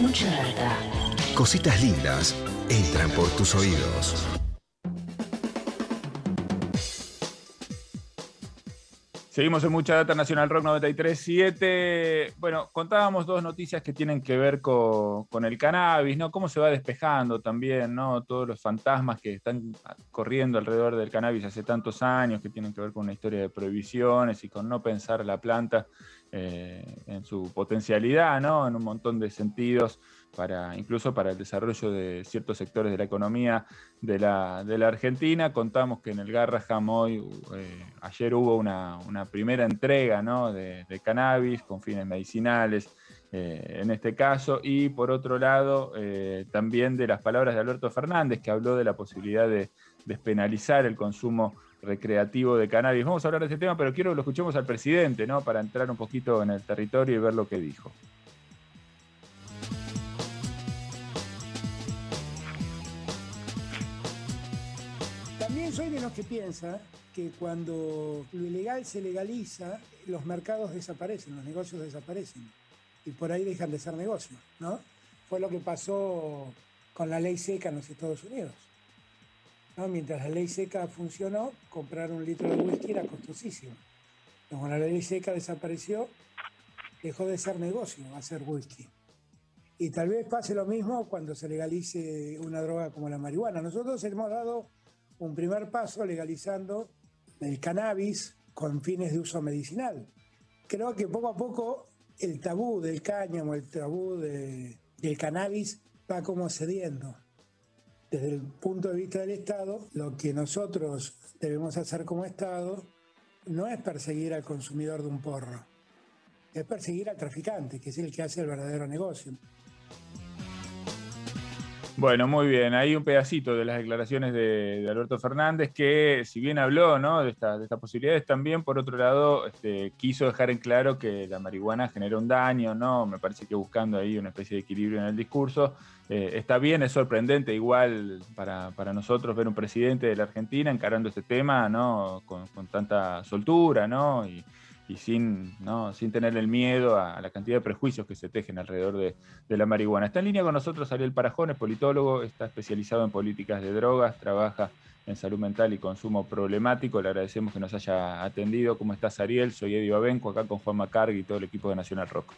Mucha. Cositas lindas entran por tus oídos. Seguimos en Mucha Data Nacional Rock 93.7. Bueno, contábamos dos noticias que tienen que ver con, con, el cannabis, ¿no? Cómo se va despejando también, ¿no? Todos los fantasmas que están corriendo alrededor del cannabis hace tantos años, que tienen que ver con una historia de prohibiciones y con no pensar la planta eh, en su potencialidad, ¿no? En un montón de sentidos para, incluso para el desarrollo de ciertos sectores de la economía de la, Argentina. Contamos que en el Garraham hoy, eh, ayer hubo una, primera entrega de, cannabis con fines medicinales. Eh, en este caso, y por otro lado, eh, también de las palabras de Alberto Fernández, que habló de la posibilidad de despenalizar el consumo recreativo de cannabis. Vamos a hablar de este tema, pero quiero que lo escuchemos al presidente, ¿no? Para entrar un poquito en el territorio y ver lo que dijo. Soy de los que piensa que cuando lo ilegal se legaliza, los mercados desaparecen, los negocios desaparecen y por ahí dejan de ser negocios, ¿no? Fue lo que pasó con la ley seca en los Estados Unidos. ¿no? Mientras la ley seca funcionó, comprar un litro de whisky era costosísimo. Cuando la ley seca desapareció, dejó de ser negocio hacer whisky. Y tal vez pase lo mismo cuando se legalice una droga como la marihuana. Nosotros hemos dado un primer paso legalizando el cannabis con fines de uso medicinal. Creo que poco a poco el tabú del cáñamo, el tabú de, del cannabis va como cediendo. Desde el punto de vista del Estado, lo que nosotros debemos hacer como Estado no es perseguir al consumidor de un porro, es perseguir al traficante, que es el que hace el verdadero negocio. Bueno, muy bien. Hay un pedacito de las declaraciones de, Alberto Fernández que, si bien habló ¿no? de, esta, de estas posibilidades, también, por otro lado, este, quiso dejar en claro que la marihuana genera un daño, ¿no? Me parece que buscando ahí una especie de equilibrio en el discurso. Eh, está bien, es sorprendente igual para, nosotros ver un presidente de la Argentina encarando este tema, ¿no? Con, con tanta soltura, ¿no? Y, y sin, ¿no? sin tener el miedo a, la cantidad de prejuicios que se tejen alrededor de, de, la marihuana. Está en línea con nosotros Ariel Parajón, es politólogo, está especializado en políticas de drogas, trabaja en salud mental y consumo problemático. Le agradecemos que nos haya atendido. ¿Cómo estás, Ariel? Soy Eddie Babenco, acá con Juan Macargui y todo el equipo de Nacional Rock.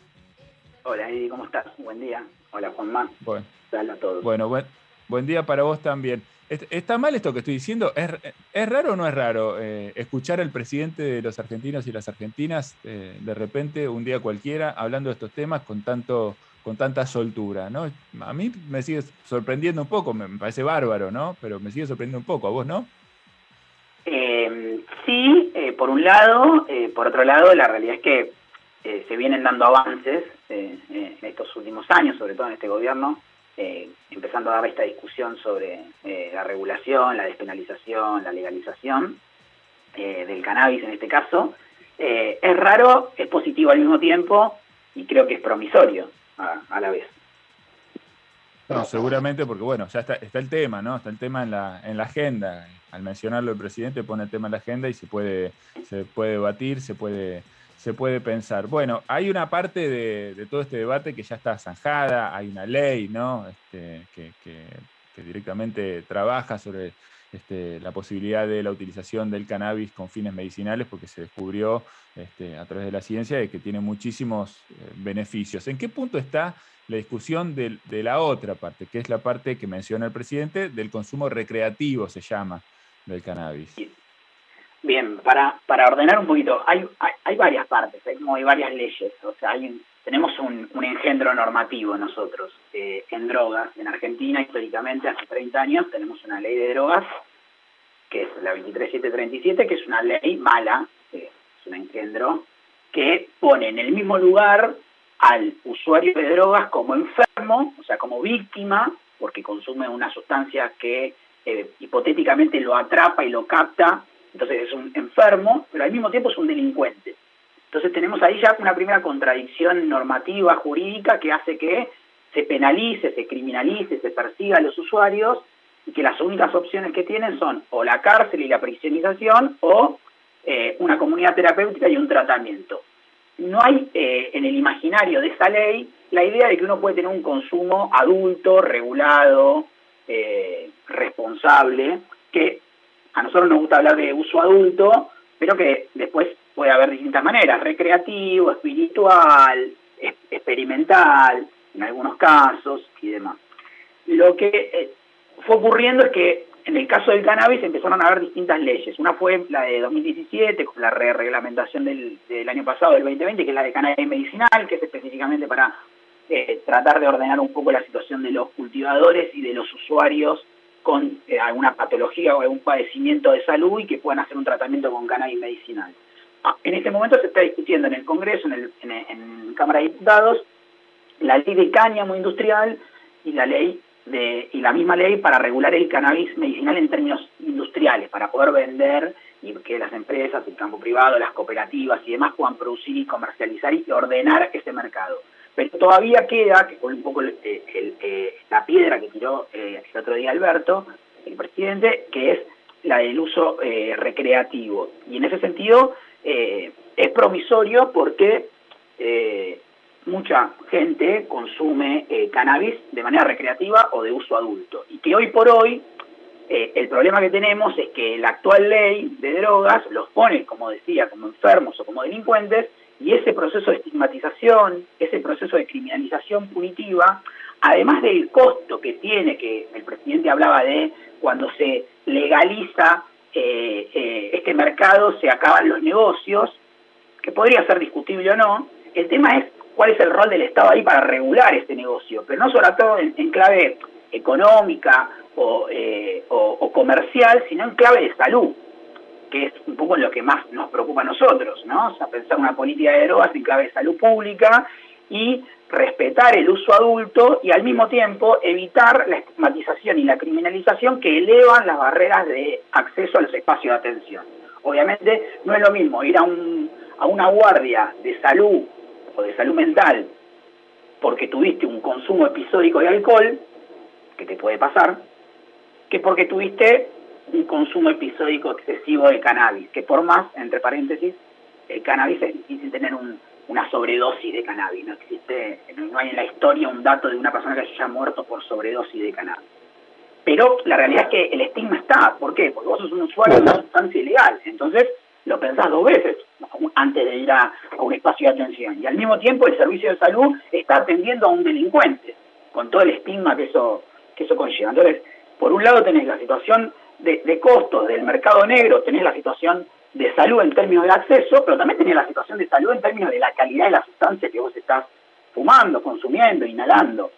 Hola, Eddie, ¿cómo estás? Buen día. Hola, Juanma. Bueno, Hola a todos. Bueno, buen, buen día para vos también. ¿Está mal esto que estoy diciendo? ¿Es, es raro o no es raro eh, escuchar al presidente de los argentinos y las argentinas eh, de repente, un día cualquiera, hablando de estos temas con, tanto, con tanta soltura? ¿no? A mí me sigue sorprendiendo un poco, me, parece bárbaro, ¿no? Pero me sigue sorprendiendo un poco, ¿a vos no? Eh, sí, por un lado. por otro lado, la realidad es que se vienen dando avances en estos últimos años, sobre todo en este gobierno, eh, empezando a dar esta discusión sobre eh, la regulación, la despenalización, la legalización eh, del cannabis en este caso. es raro, es positivo al mismo tiempo y creo que es promisorio a, a la vez. No, seguramente porque bueno, ya está, está el tema, ¿no? Está el tema en la, en la agenda. Al mencionarlo el presidente pone el tema en la agenda y se puede, se puede debatir, se puede se puede pensar. Bueno, hay una parte de, todo este debate que ya está zanjada, hay una ley ¿no? Este, que, directamente trabaja sobre este, la posibilidad de la utilización del cannabis con fines medicinales, porque se descubrió este, a través de la ciencia de que tiene muchísimos eh, beneficios. ¿En qué punto está la discusión de, de la otra parte, que es la parte que menciona el presidente, del consumo recreativo, se llama, del cannabis? Bien, para, para ordenar un poquito, hay, hay, hay varias partes, hay, como hay varias leyes, o sea, hay un, tenemos un, un, engendro normativo nosotros eh, en drogas. En Argentina, históricamente, hace 30 años, tenemos una ley de drogas, que es la 23737, que es una ley mala, eh, es un engendro, que pone en el mismo lugar al usuario de drogas como enfermo, o sea, como víctima, porque consume una sustancia que eh, hipotéticamente lo atrapa y lo capta entonces es un enfermo, pero al mismo tiempo es un delincuente. Entonces tenemos ahí ya una primera contradicción normativa, jurídica, que hace que se penalice, se criminalice, se persiga a los usuarios y que las únicas opciones que tienen son o la cárcel y la prisionización o eh, una comunidad terapéutica y un tratamiento. No hay eh, en el imaginario de esa ley la idea de que uno puede tener un consumo adulto, regulado, eh, responsable, que a nosotros nos gusta hablar de uso adulto, pero que después puede haber distintas maneras, recreativo, espiritual, experimental, en algunos casos y demás. Lo que eh, fue ocurriendo es que en el caso del cannabis empezaron a haber distintas leyes. Una fue la de 2017, con la re reglamentación del, año pasado, del 2020, que es la de cannabis medicinal, que es específicamente para eh, tratar de ordenar un poco la situación de los cultivadores y de los usuarios con eh, alguna patología o algún padecimiento de salud y que puedan hacer un tratamiento con cannabis medicinal. Ah, en este momento se está discutiendo en el Congreso, en, el, en, en Cámara de Diputados, la ley de cáñamo industrial y la ley de, y la misma ley para regular el cannabis medicinal en términos industriales, para poder vender y que las empresas, el campo privado, las cooperativas y demás puedan producir y comercializar y ordenar ese mercado. Pero todavía queda, que fue un poco eh, la piedra que tiró eh, el otro día Alberto, el presidente, que es la del uso eh, recreativo. Y en ese sentido es promisorio porque mucha gente consume eh, cannabis de manera recreativa o de uso adulto. Y que hoy por hoy eh, el problema que tenemos es que la actual ley de drogas los pone, como decía, como enfermos o como delincuentes, y ese proceso de estigmatización, ese proceso de criminalización punitiva, además del costo que tiene, que el presidente hablaba de cuando se legaliza eh, este mercado, se acaban los negocios, que podría ser discutible o no, el tema es cuál es el rol del Estado ahí para regular este negocio, pero no sobre todo en, clave económica eh, o, comercial, sino en clave de salud, es un poco lo que más nos preocupa a nosotros, ¿no? O sea, pensar una política de drogas en clave de salud pública y respetar el uso adulto y al mismo tiempo evitar la estigmatización y la criminalización que elevan las barreras de acceso a los espacios de atención. Obviamente no es lo mismo ir a, un, a una guardia de salud o de salud mental porque tuviste un consumo episódico de alcohol, que te puede pasar, que porque tuviste un consumo episódico excesivo de cannabis, que por más, entre paréntesis, el cannabis es difícil tener una sobredosis de cannabis, no existe, no hay en la historia un dato de una persona que haya muerto por sobredosis de cannabis. Pero la realidad es que el estigma está, ¿por qué? Porque vos sos un usuario de una sustancia ilegal, entonces lo pensás dos veces antes de ir a, un espacio de atención. Y al mismo tiempo el servicio de salud está atendiendo a un delincuente, con todo el estigma que eso, que eso conlleva. Entonces, por un lado tenés la situación de, costos del mercado negro, tenés la situación de salud en términos de acceso, pero también tenés la situación de salud en términos de la calidad de la sustancia que vos estás fumando, consumiendo, inhalando.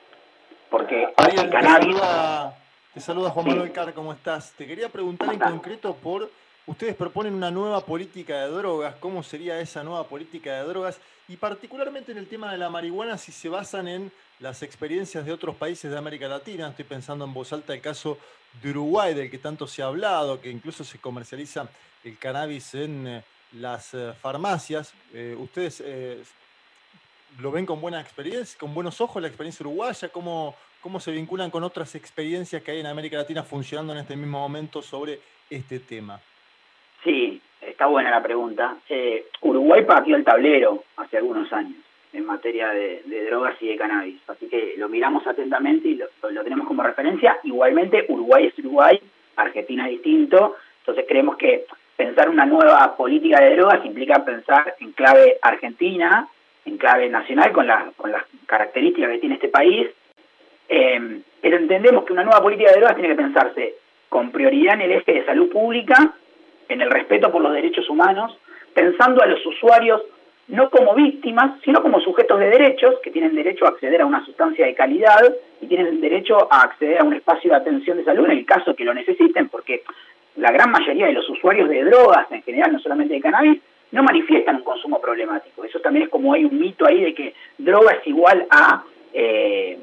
Porque el cannabis... Te saluda, Juan Manuel Car, ¿cómo estás? Te quería preguntar en concreto por Ustedes proponen una nueva política de drogas, ¿cómo sería esa nueva política de drogas? Y particularmente en el tema de la marihuana, si se basan en las experiencias de otros países de América Latina, estoy pensando en voz alta el caso de Uruguay, del que tanto se ha hablado, que incluso se comercializa el cannabis en eh, las eh, farmacias. Eh, ¿Ustedes lo ven con buena experiencia, con buenos ojos la experiencia uruguaya? ¿Cómo, ¿Cómo se vinculan con otras experiencias que hay en América Latina funcionando en este mismo momento sobre este tema? Está buena la pregunta. Eh, Uruguay partió el tablero hace algunos años en materia de, drogas y de cannabis, así que lo miramos atentamente y lo, tenemos como referencia. Igualmente, Uruguay es Uruguay, Argentina es distinto, entonces creemos que pensar una nueva política de drogas implica pensar en clave argentina, en clave nacional, con, con las características que tiene este país, eh, pero entendemos que una nueva política de drogas tiene que pensarse con prioridad en el eje de salud pública en el respeto por los derechos humanos, pensando a los usuarios no como víctimas, sino como sujetos de derechos que tienen derecho a acceder a una sustancia de calidad y tienen derecho a acceder a un espacio de atención de salud en el caso que lo necesiten, porque la gran mayoría de los usuarios de drogas, en general, no solamente de cannabis, no manifiestan un consumo problemático. Eso también es como hay un mito ahí de que droga es igual a eh,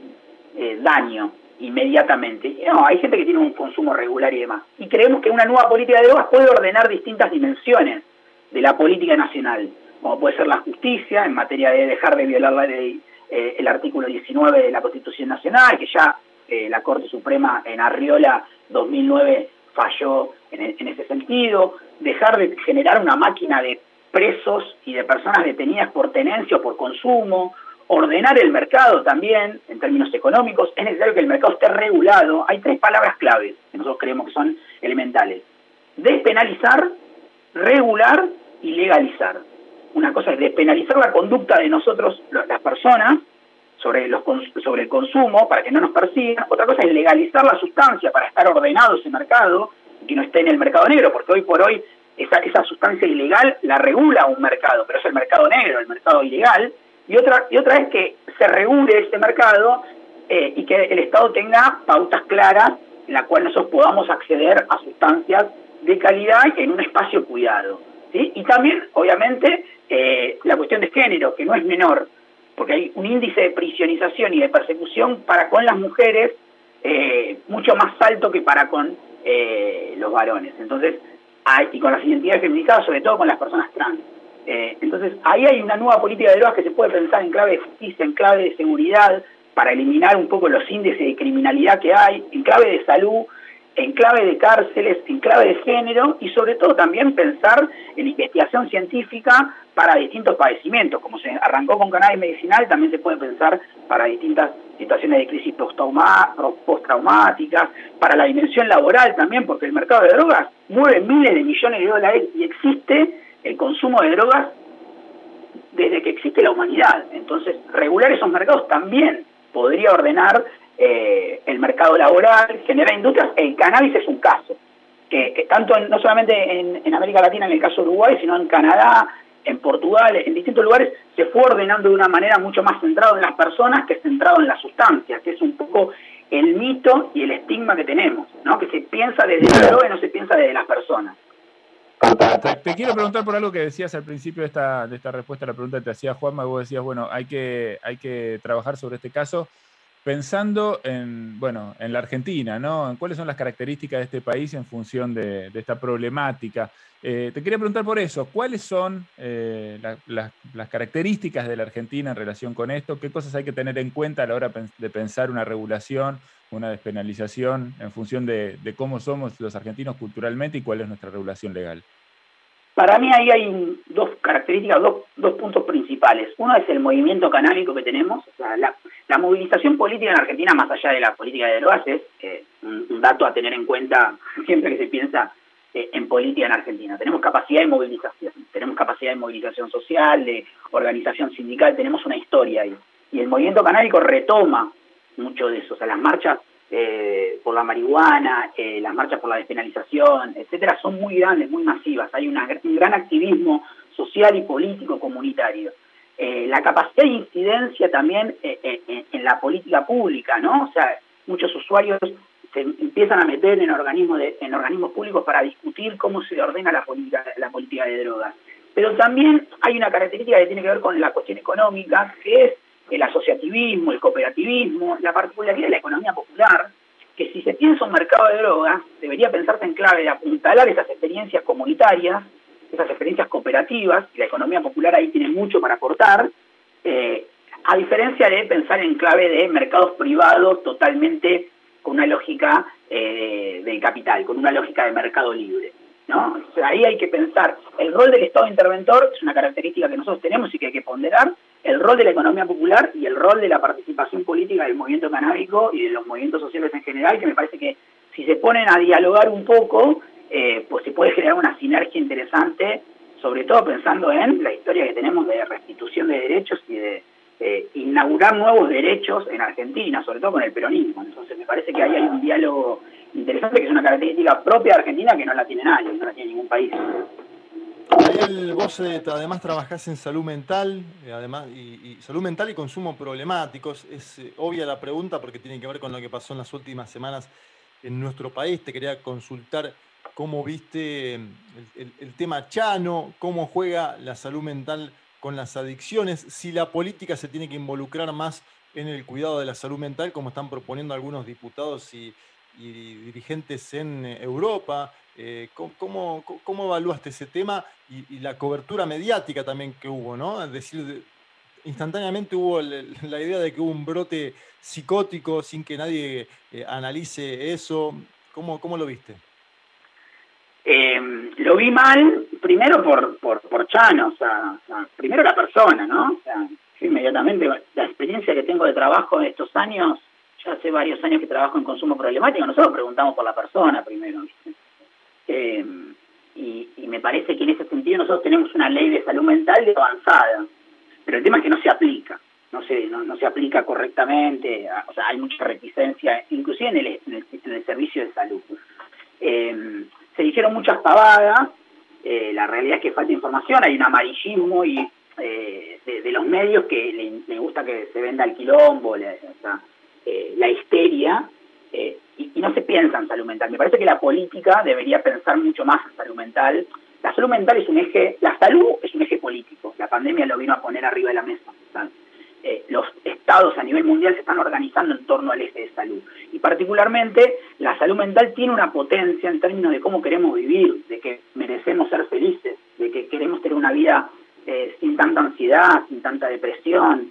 eh, daño inmediatamente. No, hay gente que tiene un consumo regular y demás. Y creemos que una nueva política de drogas puede ordenar distintas dimensiones de la política nacional, como puede ser la justicia en materia de dejar de violar la ley, eh, el artículo 19 de la Constitución Nacional, que ya eh, la Corte Suprema en Arriola 2009 falló en, en ese sentido, dejar de generar una máquina de presos y de personas detenidas por tenencia o por consumo, ordenar el mercado también en términos económicos, es necesario que el mercado esté regulado. Hay tres palabras claves que nosotros creemos que son elementales. Despenalizar, regular y legalizar. Una cosa es despenalizar la conducta de nosotros, las personas, sobre, los, sobre el consumo para que no nos persigan. Otra cosa es legalizar la sustancia para estar ordenado ese mercado y que no esté en el mercado negro, porque hoy por hoy esa, esa sustancia ilegal la regula un mercado, pero es el mercado negro, el mercado ilegal. Y otra, y otra es que se regule ese mercado eh, y que el Estado tenga pautas claras en la cual nosotros podamos acceder a sustancias de calidad en un espacio cuidado. ¿sí? Y también, obviamente, eh, la cuestión de género, que no es menor porque hay un índice de prisionización y de persecución para con las mujeres eh, mucho más alto que para con eh, los varones. Entonces, hay, y con las identidades feminizadas, sobre todo con las personas trans. Eh, entonces, ahí hay una nueva política de drogas que se puede pensar en clave de justicia, en clave de seguridad, para eliminar un poco los índices de criminalidad que hay, en clave de salud, en clave de cárceles, en clave de género y sobre todo también pensar en investigación científica para distintos padecimientos. Como se arrancó con cannabis medicinal, también se puede pensar para distintas situaciones de crisis postraumáticas, para la dimensión laboral también, porque el mercado de drogas mueve miles de millones de dólares y existe el consumo de drogas desde que existe la humanidad. Entonces, regular esos mercados también podría ordenar eh, el mercado laboral, generar industrias. El cannabis es un caso, que, tanto no solamente en, América Latina, en el caso de Uruguay, sino en Canadá, en Portugal, en distintos lugares, se fue ordenando de una manera mucho más centrado en las personas que centrado en las sustancias, que es un poco el mito y el estigma que tenemos, ¿no? que se piensa desde la droga y no se piensa desde las personas. Te, quiero preguntar por algo que decías al principio de esta, de esta respuesta a la pregunta que te hacía Juanma, vos decías, bueno, hay que, hay que trabajar sobre este caso pensando en, bueno, en la Argentina, ¿no? Cuáles son las características de este país en función de, esta problemática. Eh, te quería preguntar por eso, ¿cuáles son eh, las características de la Argentina en relación con esto? ¿Qué cosas hay que tener en cuenta a la hora de pensar una regulación, una despenalización en función de cómo somos los argentinos culturalmente y cuál es nuestra regulación legal? Para mí ahí hay dos características, dos, dos puntos principales. Uno es el movimiento canábico que tenemos. la, movilización política en Argentina, más allá de la política de drogas, es un, dato a tener en cuenta siempre que se piensa eh, en política en Argentina. Tenemos capacidad de movilización, tenemos capacidad de movilización social, de organización sindical, tenemos una historia ahí. Y el movimiento canábico retoma mucho de eso. O sea, las marchas eh, por la marihuana, eh, las marchas por la despenalización, etcétera, son muy grandes, muy masivas. Hay un gran activismo social y político comunitario. Eh, la capacidad de incidencia también en la política pública, ¿no? O sea, muchos usuarios se empiezan a meter en organismos en organismos públicos para discutir cómo se ordena la política la política de drogas. Pero también hay una característica que tiene que ver con la cuestión económica, que es el asociativismo, el cooperativismo, la particularidad de la economía popular, que si se piensa un mercado de drogas, debería pensarse en clave de apuntalar esas experiencias comunitarias, esas experiencias cooperativas, y la economía popular ahí tiene mucho para aportar, eh, a diferencia de pensar en clave de mercados privados totalmente con una lógica eh, del capital, con una lógica de mercado libre. ¿no? ahí hay que pensar, el rol del Estado interventor es una característica que nosotros tenemos y que hay que ponderar, el rol de la economía popular y el rol de la participación política del movimiento canábico y de los movimientos sociales en general, que me parece que si se ponen a dialogar un poco, eh, pues se puede generar una sinergia interesante, sobre todo pensando en la historia que tenemos de restitución de derechos y de inaugurar nuevos derechos en Argentina, sobre todo con el peronismo. Entonces me parece que ahí hay un diálogo interesante que es una característica propia de Argentina que no la tiene nadie, no la tiene ningún país. Ariel, vos eh, además trabajás en salud mental, eh, además, y, salud mental y consumo problemáticos. Es eh, obvia la pregunta porque tiene que ver con lo que pasó en las últimas semanas en nuestro país. Te quería consultar cómo viste el, tema Chano, cómo juega la salud mental con las adicciones, si la política se tiene que involucrar más en el cuidado de la salud mental, como están proponiendo algunos diputados y, dirigentes en Europa. Eh, ¿cómo, cómo, evaluaste ese tema y, la cobertura mediática también que hubo? ¿no? Es decir, instantáneamente hubo la idea de que hubo un brote psicótico sin que nadie eh, analice eso. ¿Cómo, ¿Cómo lo viste? Eh, lo vi mal, primero por, por, por Chano, o sea, primero la persona, ¿no? O sea, inmediatamente. La experiencia que tengo de trabajo en estos años, ya hace varios años que trabajo en consumo problemático, nosotros preguntamos por la persona primero. Eh, y, me parece que en ese sentido nosotros tenemos una ley de salud mental avanzada, pero el tema es que no se aplica, no se, no, se aplica correctamente, o sea, hay mucha reticencia, inclusive en el, en el, servicio de salud. Eh, se dijeron muchas pavadas, eh, la realidad es que falta información, hay un amarillismo y eh, de, los medios que le, gusta que se venda el quilombo, la, eh, la histeria, eh, y, no se piensa en salud mental. Me parece que la política debería pensar mucho más en salud mental. La salud mental es un eje, la salud es un eje político, la pandemia lo vino a poner arriba de la mesa. los estados a nivel mundial se están organizando en torno al eje de salud. Y particularmente la salud mental tiene una potencia en términos de cómo queremos vivir, de que merecemos ser felices, de que queremos tener una vida eh, sin tanta ansiedad, sin tanta depresión.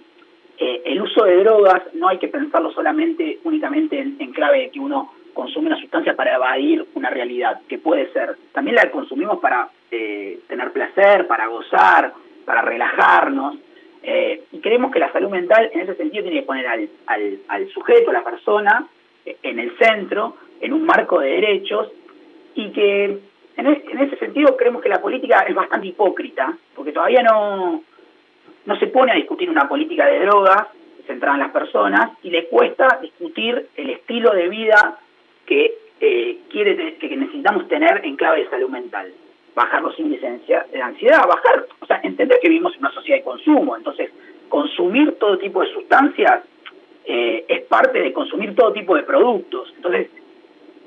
Eh, el uso de drogas no hay que pensarlo solamente, únicamente en, clave de que uno consume una sustancia para evadir una realidad, que puede ser. También la consumimos para eh, tener placer, para gozar, para relajarnos. y creemos que la salud mental en ese sentido tiene que poner al, al, al sujeto, a la persona, en el centro, en un marco de derechos, y que en, ese sentido creemos que la política es bastante hipócrita, porque todavía no, no se pone a discutir una política de drogas centrada en las personas y le cuesta discutir el estilo de vida que eh, quiere que necesitamos tener en clave de salud mental. Bajar los índices de ansiedad, bajar, o sea, entender que vivimos en una sociedad de consumo, entonces consumir todo tipo de sustancias eh, es parte de consumir todo tipo de productos. Entonces,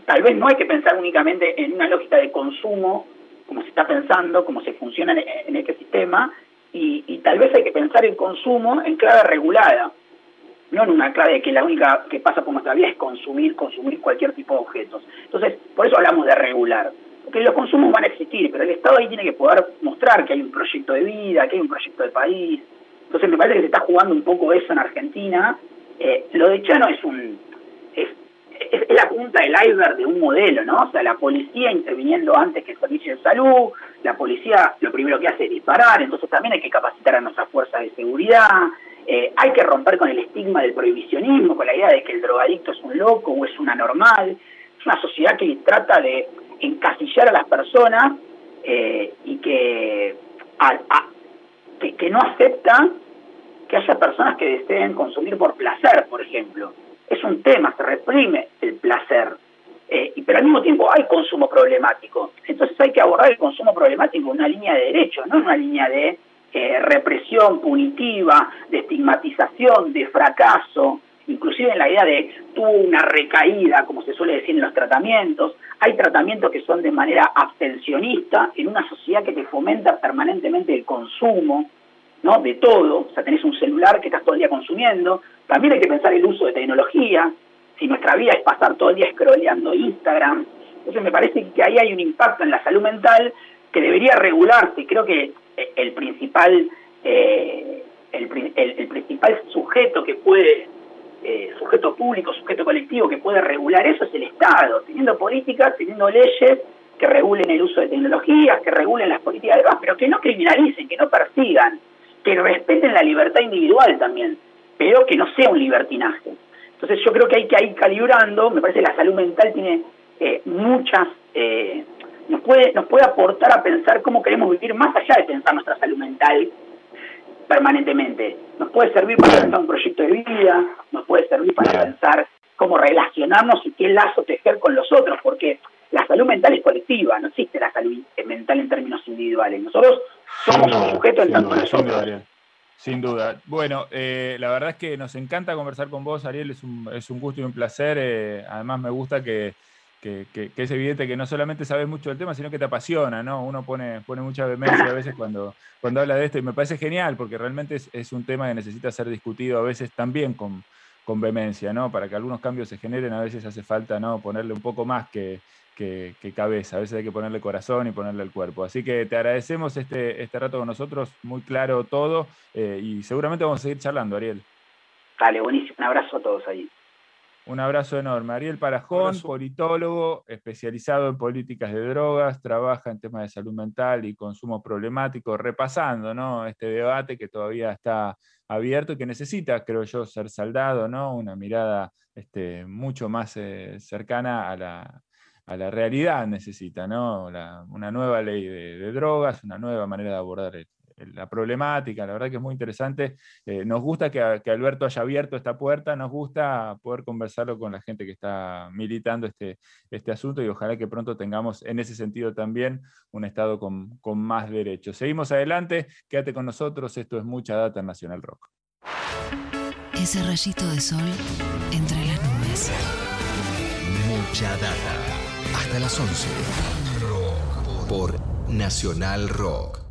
Tal vez no hay que pensar únicamente en una lógica de consumo, como se está pensando, como se funciona en, este sistema, y, tal vez hay que pensar en consumo en clave regulada, no en una clave que la única que pasa por nuestra vida es consumir, consumir cualquier tipo de objetos. Entonces, por eso hablamos de regular. Porque los consumos van a existir, pero el Estado ahí tiene que poder mostrar que hay un proyecto de vida, que hay un proyecto de país. Entonces me parece que se está jugando un poco eso en Argentina. Eh, lo de Chano es un es, la punta del iceberg de un modelo, ¿no? O sea, la policía interviniendo antes que el servicio de salud, la policía lo primero que hace es disparar, entonces también hay que capacitar a nuestras fuerzas de seguridad, eh, hay que romper con el estigma del prohibicionismo, con la idea de que el drogadicto es un loco o es una normal. Es una sociedad que trata de encasillar a las personas eh, y que, que no acepta que haya personas que deseen consumir por placer, por ejemplo es un tema, se reprime el placer, eh, pero al mismo tiempo hay consumo problemático. Entonces hay que abordar el consumo problemático en una línea de derecho, no en una línea de eh, represión punitiva, de estigmatización, de fracaso, inclusive en la idea de tuvo una recaída, como se suele decir en los tratamientos. Hay tratamientos que son de manera abstencionista en una sociedad que te fomenta permanentemente el consumo, ¿no? De todo, o sea, tenés un celular que estás todo el día consumiendo, también hay que pensar el uso de tecnología, si nuestra vida es pasar todo el día scrolleando Instagram. Entonces me parece que ahí hay un impacto en la salud mental que debería regularse. Creo que eh, el principal, eh, el, principal sujeto que puede, eh, sujeto público, sujeto colectivo que puede regular eso es el Estado, teniendo políticas, teniendo leyes que regulen el uso de tecnologías, que regulen las políticas de paz, pero que no criminalicen, que no persigan, que respeten la libertad individual también pero que no sea un libertinaje. Entonces yo creo que hay que ir calibrando, me parece que la salud mental tiene eh, muchas, eh, nos, puede, nos puede aportar a pensar cómo queremos vivir más allá de pensar nuestra salud mental permanentemente. Nos puede servir para pensar un proyecto de vida, nos puede servir para pensar cómo relacionarnos y qué lazo tejer con los otros, porque la salud mental es colectiva, no existe la salud mental en términos individuales. Nosotros somos un sujeto en tanto nosotros. Sin duda. Bueno, eh, la verdad es que nos encanta conversar con vos, Ariel, es un, es un gusto y un placer. Eh, además me gusta que, es evidente que no solamente sabes mucho del tema, sino que te apasiona, ¿no? Uno pone, pone mucha vehemencia a veces cuando, cuando habla de esto y me parece genial porque realmente es, un tema que necesita ser discutido a veces también con, con vehemencia, ¿no? Para que algunos cambios se generen a veces hace falta, ¿no? Ponerle un poco más que, que, cabeza. A veces hay que ponerle corazón y ponerle el cuerpo. Así que te agradecemos este, este rato con nosotros, muy claro todo, eh, y seguramente vamos a seguir charlando, Ariel. Dale, buenísimo. Un abrazo a todos ahí. Un abrazo enorme. Ariel Parajón, politólogo, especializado en políticas de drogas, trabaja en temas de salud mental y consumo problemático, repasando ¿no? este debate que todavía está abierto y que necesita, creo yo, ser saldado, ¿no? una mirada este, mucho más eh, cercana a la, a la, realidad necesita, ¿no? una nueva ley de, drogas, una nueva manera de abordar la problemática, la verdad que es muy interesante. Eh, nos gusta que, Alberto haya abierto esta puerta, nos gusta poder conversarlo con la gente que está militando este, este asunto y ojalá que pronto tengamos en ese sentido también un Estado con, con más derechos. Seguimos adelante, quédate con nosotros, esto es Mucha Data Nacional Rock. Ese rayito de sol entre las nubes. Mucha data. Hasta las 11. Por Nacional Rock.